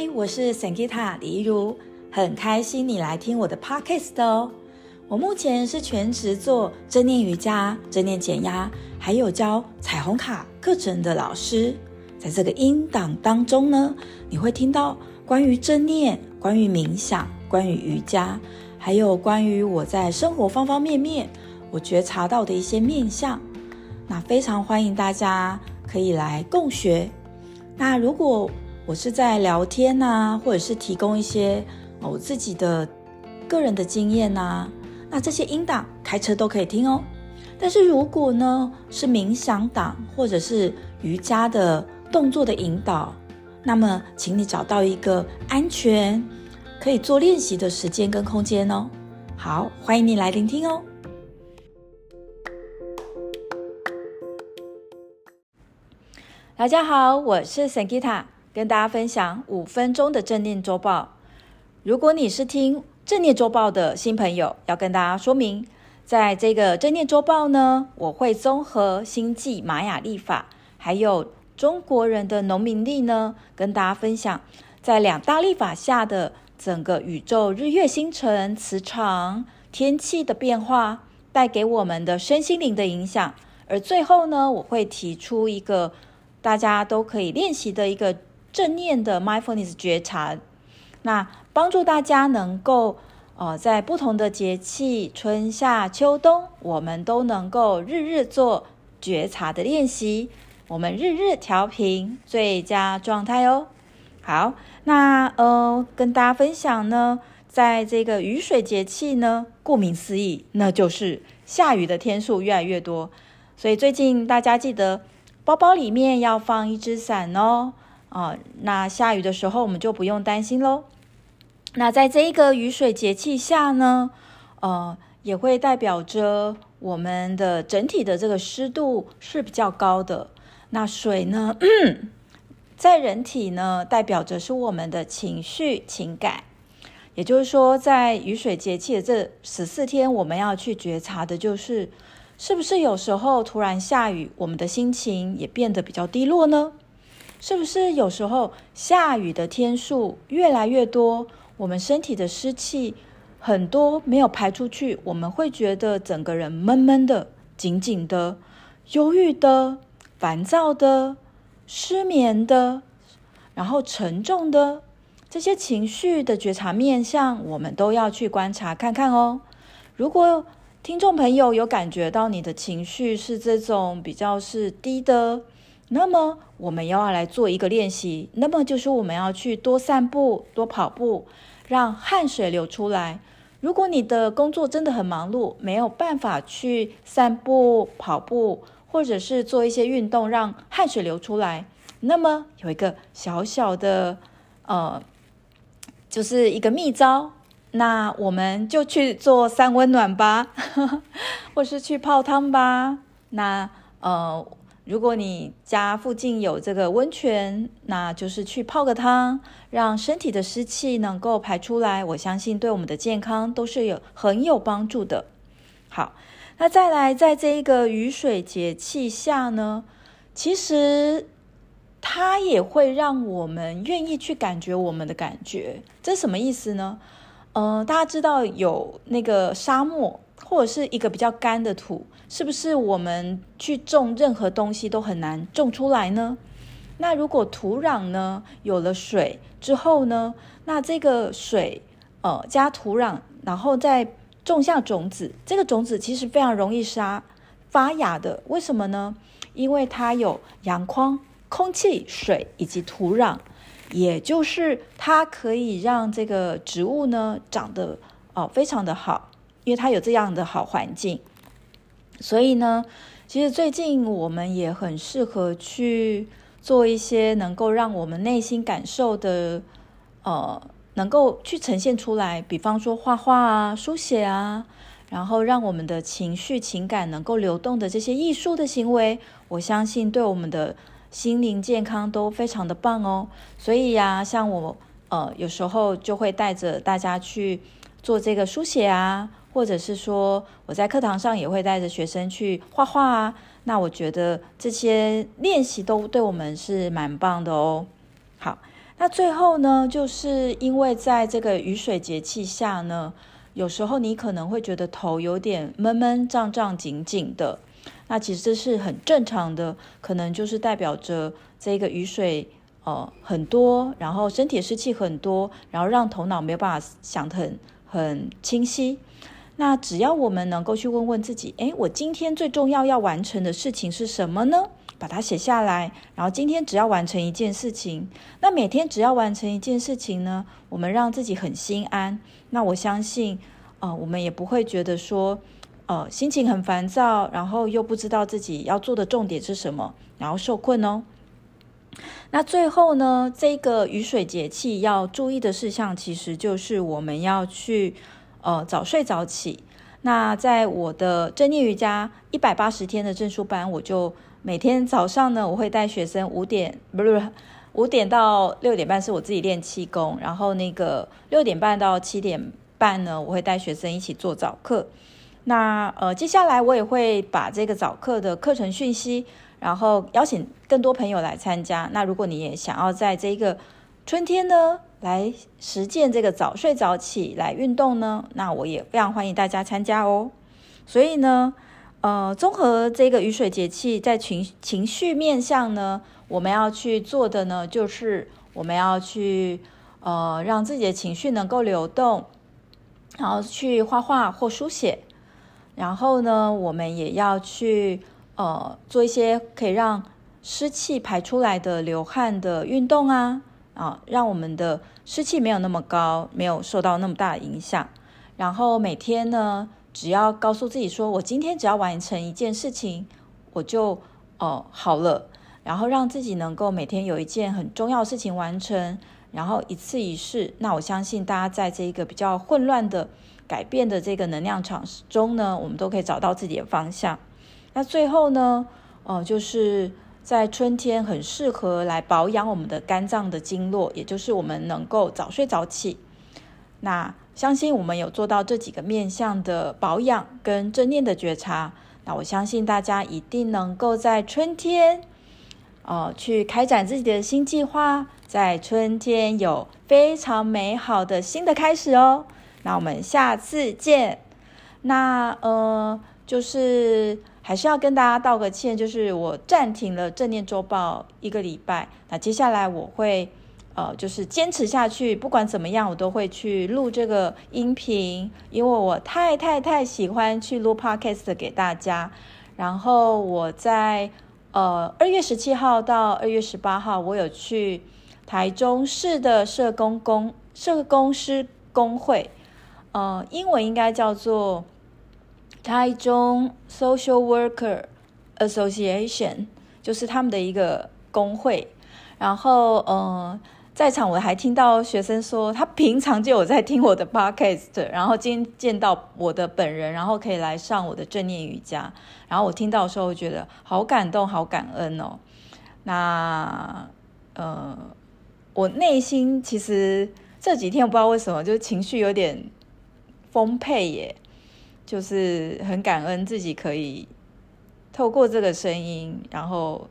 嗨，我是 Sangeeta 李怡如，很开心你来听我的 Podcast 哦。我目前是全职做正念瑜伽、正念减压，还有教彩虹卡课程的老师。在这个音档当中呢，你会听到关于正念、关于冥想、关于瑜伽，还有关于我在生活方方面面我觉察到的一些面向。那非常欢迎大家可以来共学。那如果我是在聊天呐，或者是提供一些我自己的个人的经验呐，那这些音档开车都可以听哦。但是如果呢是冥想档或者是瑜伽的动作的引导，那么请你找到一个安全可以做练习的时间跟空间哦。好，欢迎你来聆听哦。大家好，我是 Sangita。跟大家分享五分钟的正念周报。如果你是听正念周报的新朋友，要跟大家说明，在这个正念周报呢，我会综合星际玛雅历法，还有中国人的农民历呢，跟大家分享在两大历法下的整个宇宙日月星辰磁场天气的变化，带给我们的身心灵的影响。而最后呢，我会提出一个大家都可以练习的一个。正念的 mindfulness 觉察，那帮助大家能够呃，在不同的节气，春夏秋冬，我们都能够日日做觉察的练习，我们日日调频最佳状态哦。好，那呃，跟大家分享呢，在这个雨水节气呢，顾名思义，那就是下雨的天数越来越多，所以最近大家记得包包里面要放一只伞哦。啊、那下雨的时候我们就不用担心喽。那在这一个雨水节气下呢，呃，也会代表着我们的整体的这个湿度是比较高的。那水呢，在人体呢，代表着是我们的情绪情感。也就是说，在雨水节气的这十四天，我们要去觉察的就是，是不是有时候突然下雨，我们的心情也变得比较低落呢？是不是有时候下雨的天数越来越多，我们身体的湿气很多没有排出去，我们会觉得整个人闷闷的、紧紧的、忧郁的、烦躁的、失眠的，然后沉重的这些情绪的觉察面向，我们都要去观察看看哦。如果听众朋友有感觉到你的情绪是这种比较是低的，那么我们要来做一个练习，那么就是我们要去多散步、多跑步，让汗水流出来。如果你的工作真的很忙碌，没有办法去散步、跑步，或者是做一些运动，让汗水流出来，那么有一个小小的呃，就是一个秘招，那我们就去做三温暖吧，或是去泡汤吧。那呃。如果你家附近有这个温泉，那就是去泡个汤，让身体的湿气能够排出来。我相信对我们的健康都是有很有帮助的。好，那再来，在这一个雨水节气下呢，其实它也会让我们愿意去感觉我们的感觉。这什么意思呢？嗯、大家知道有那个沙漠。或者是一个比较干的土，是不是我们去种任何东西都很难种出来呢？那如果土壤呢，有了水之后呢，那这个水呃加土壤，然后再种下种子，这个种子其实非常容易沙发芽的。为什么呢？因为它有阳光、空气、水以及土壤，也就是它可以让这个植物呢长得哦、呃、非常的好。因为它有这样的好环境，所以呢，其实最近我们也很适合去做一些能够让我们内心感受的，呃，能够去呈现出来，比方说画画啊、书写啊，然后让我们的情绪情感能够流动的这些艺术的行为，我相信对我们的心灵健康都非常的棒哦。所以呀，像我呃，有时候就会带着大家去做这个书写啊。或者是说，我在课堂上也会带着学生去画画啊。那我觉得这些练习都对我们是蛮棒的哦。好，那最后呢，就是因为在这个雨水节气下呢，有时候你可能会觉得头有点闷闷胀胀紧紧的，那其实这是很正常的，可能就是代表着这个雨水呃很多，然后身体湿气很多，然后让头脑没有办法想得很很清晰。那只要我们能够去问问自己，诶，我今天最重要要完成的事情是什么呢？把它写下来，然后今天只要完成一件事情，那每天只要完成一件事情呢，我们让自己很心安。那我相信，呃，我们也不会觉得说，呃，心情很烦躁，然后又不知道自己要做的重点是什么，然后受困哦。那最后呢，这个雨水节气要注意的事项，其实就是我们要去，呃，早睡早起。那在我的正念瑜伽一百八十天的证书班，我就。每天早上呢，我会带学生五点不是五点到六点半是我自己练气功，然后那个六点半到七点半呢，我会带学生一起做早课。那呃，接下来我也会把这个早课的课程讯息，然后邀请更多朋友来参加。那如果你也想要在这个春天呢，来实践这个早睡早起来运动呢，那我也非常欢迎大家参加哦。所以呢。呃，综合这个雨水节气在情情绪面向呢，我们要去做的呢，就是我们要去呃让自己的情绪能够流动，然后去画画或书写，然后呢，我们也要去呃做一些可以让湿气排出来的流汗的运动啊啊，让我们的湿气没有那么高，没有受到那么大的影响，然后每天呢。只要告诉自己说，我今天只要完成一件事情，我就哦、好了。然后让自己能够每天有一件很重要的事情完成，然后一次一试。那我相信大家在这一个比较混乱的改变的这个能量场中呢，我们都可以找到自己的方向。那最后呢，哦、就是在春天很适合来保养我们的肝脏的经络，也就是我们能够早睡早起。那相信我们有做到这几个面向的保养跟正念的觉察，那我相信大家一定能够在春天，呃，去开展自己的新计划，在春天有非常美好的新的开始哦。那我们下次见。那呃，就是还是要跟大家道个歉，就是我暂停了正念周报一个礼拜，那接下来我会。呃，就是坚持下去，不管怎么样，我都会去录这个音频，因为我太太太喜欢去录 podcast 给大家。然后我在呃二月十七号到二月十八号，我有去台中市的社工公社工师公会，呃，英文应该叫做台中 Social Worker Association，就是他们的一个工会。然后，嗯、在场我还听到学生说，他平常就有在听我的 podcast，然后今天见到我的本人，然后可以来上我的正念瑜伽，然后我听到的时候，我觉得好感动，好感恩哦。那呃，我内心其实这几天我不知道为什么，就是情绪有点丰沛耶，就是很感恩自己可以透过这个声音，然后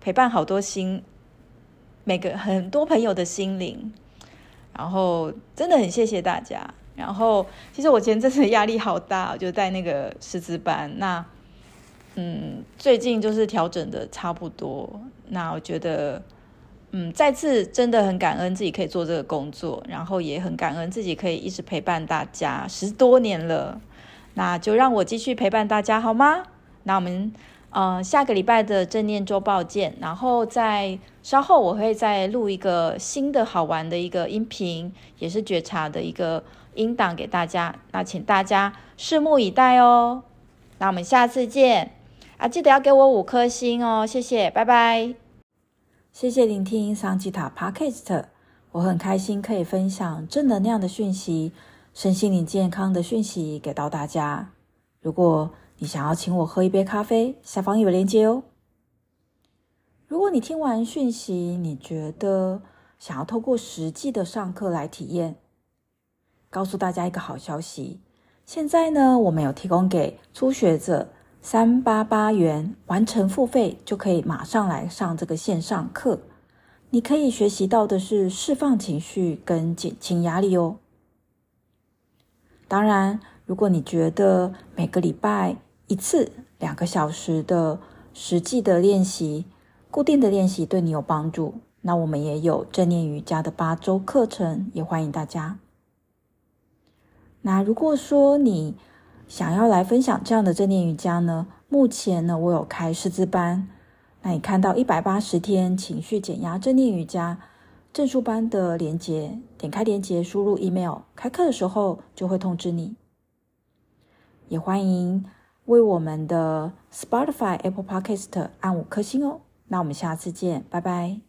陪伴好多心。每个很多朋友的心灵，然后真的很谢谢大家。然后其实我前阵子压力好大，就在那个师资班。那嗯，最近就是调整的差不多。那我觉得嗯，再次真的很感恩自己可以做这个工作，然后也很感恩自己可以一直陪伴大家十多年了。那就让我继续陪伴大家好吗？那我们。呃，下个礼拜的正念周报见。然后在稍后我会再录一个新的好玩的一个音频，也是觉察的一个音档给大家。那请大家拭目以待哦。那我们下次见啊！记得要给我五颗星哦，谢谢，拜拜。谢谢聆听桑吉塔 Podcast，我很开心可以分享正能量的讯息、身心灵健康的讯息给到大家。如果你想要请我喝一杯咖啡，下方有链接哦。如果你听完讯息，你觉得想要透过实际的上课来体验，告诉大家一个好消息，现在呢，我们有提供给初学者三八八元完成付费，就可以马上来上这个线上课。你可以学习到的是释放情绪跟减轻压力哦。当然，如果你觉得每个礼拜一次两个小时的实际的练习、固定的练习对你有帮助，那我们也有正念瑜伽的八周课程，也欢迎大家。那如果说你想要来分享这样的正念瑜伽呢，目前呢，我有开师资班。那你看到一百八十天情绪减压正念瑜伽证书班的连接，点开连接，输入 email，开课的时候就会通知你。也欢迎为我们的 Spotify、Apple Podcast 按五颗星哦。那我们下次见，拜拜。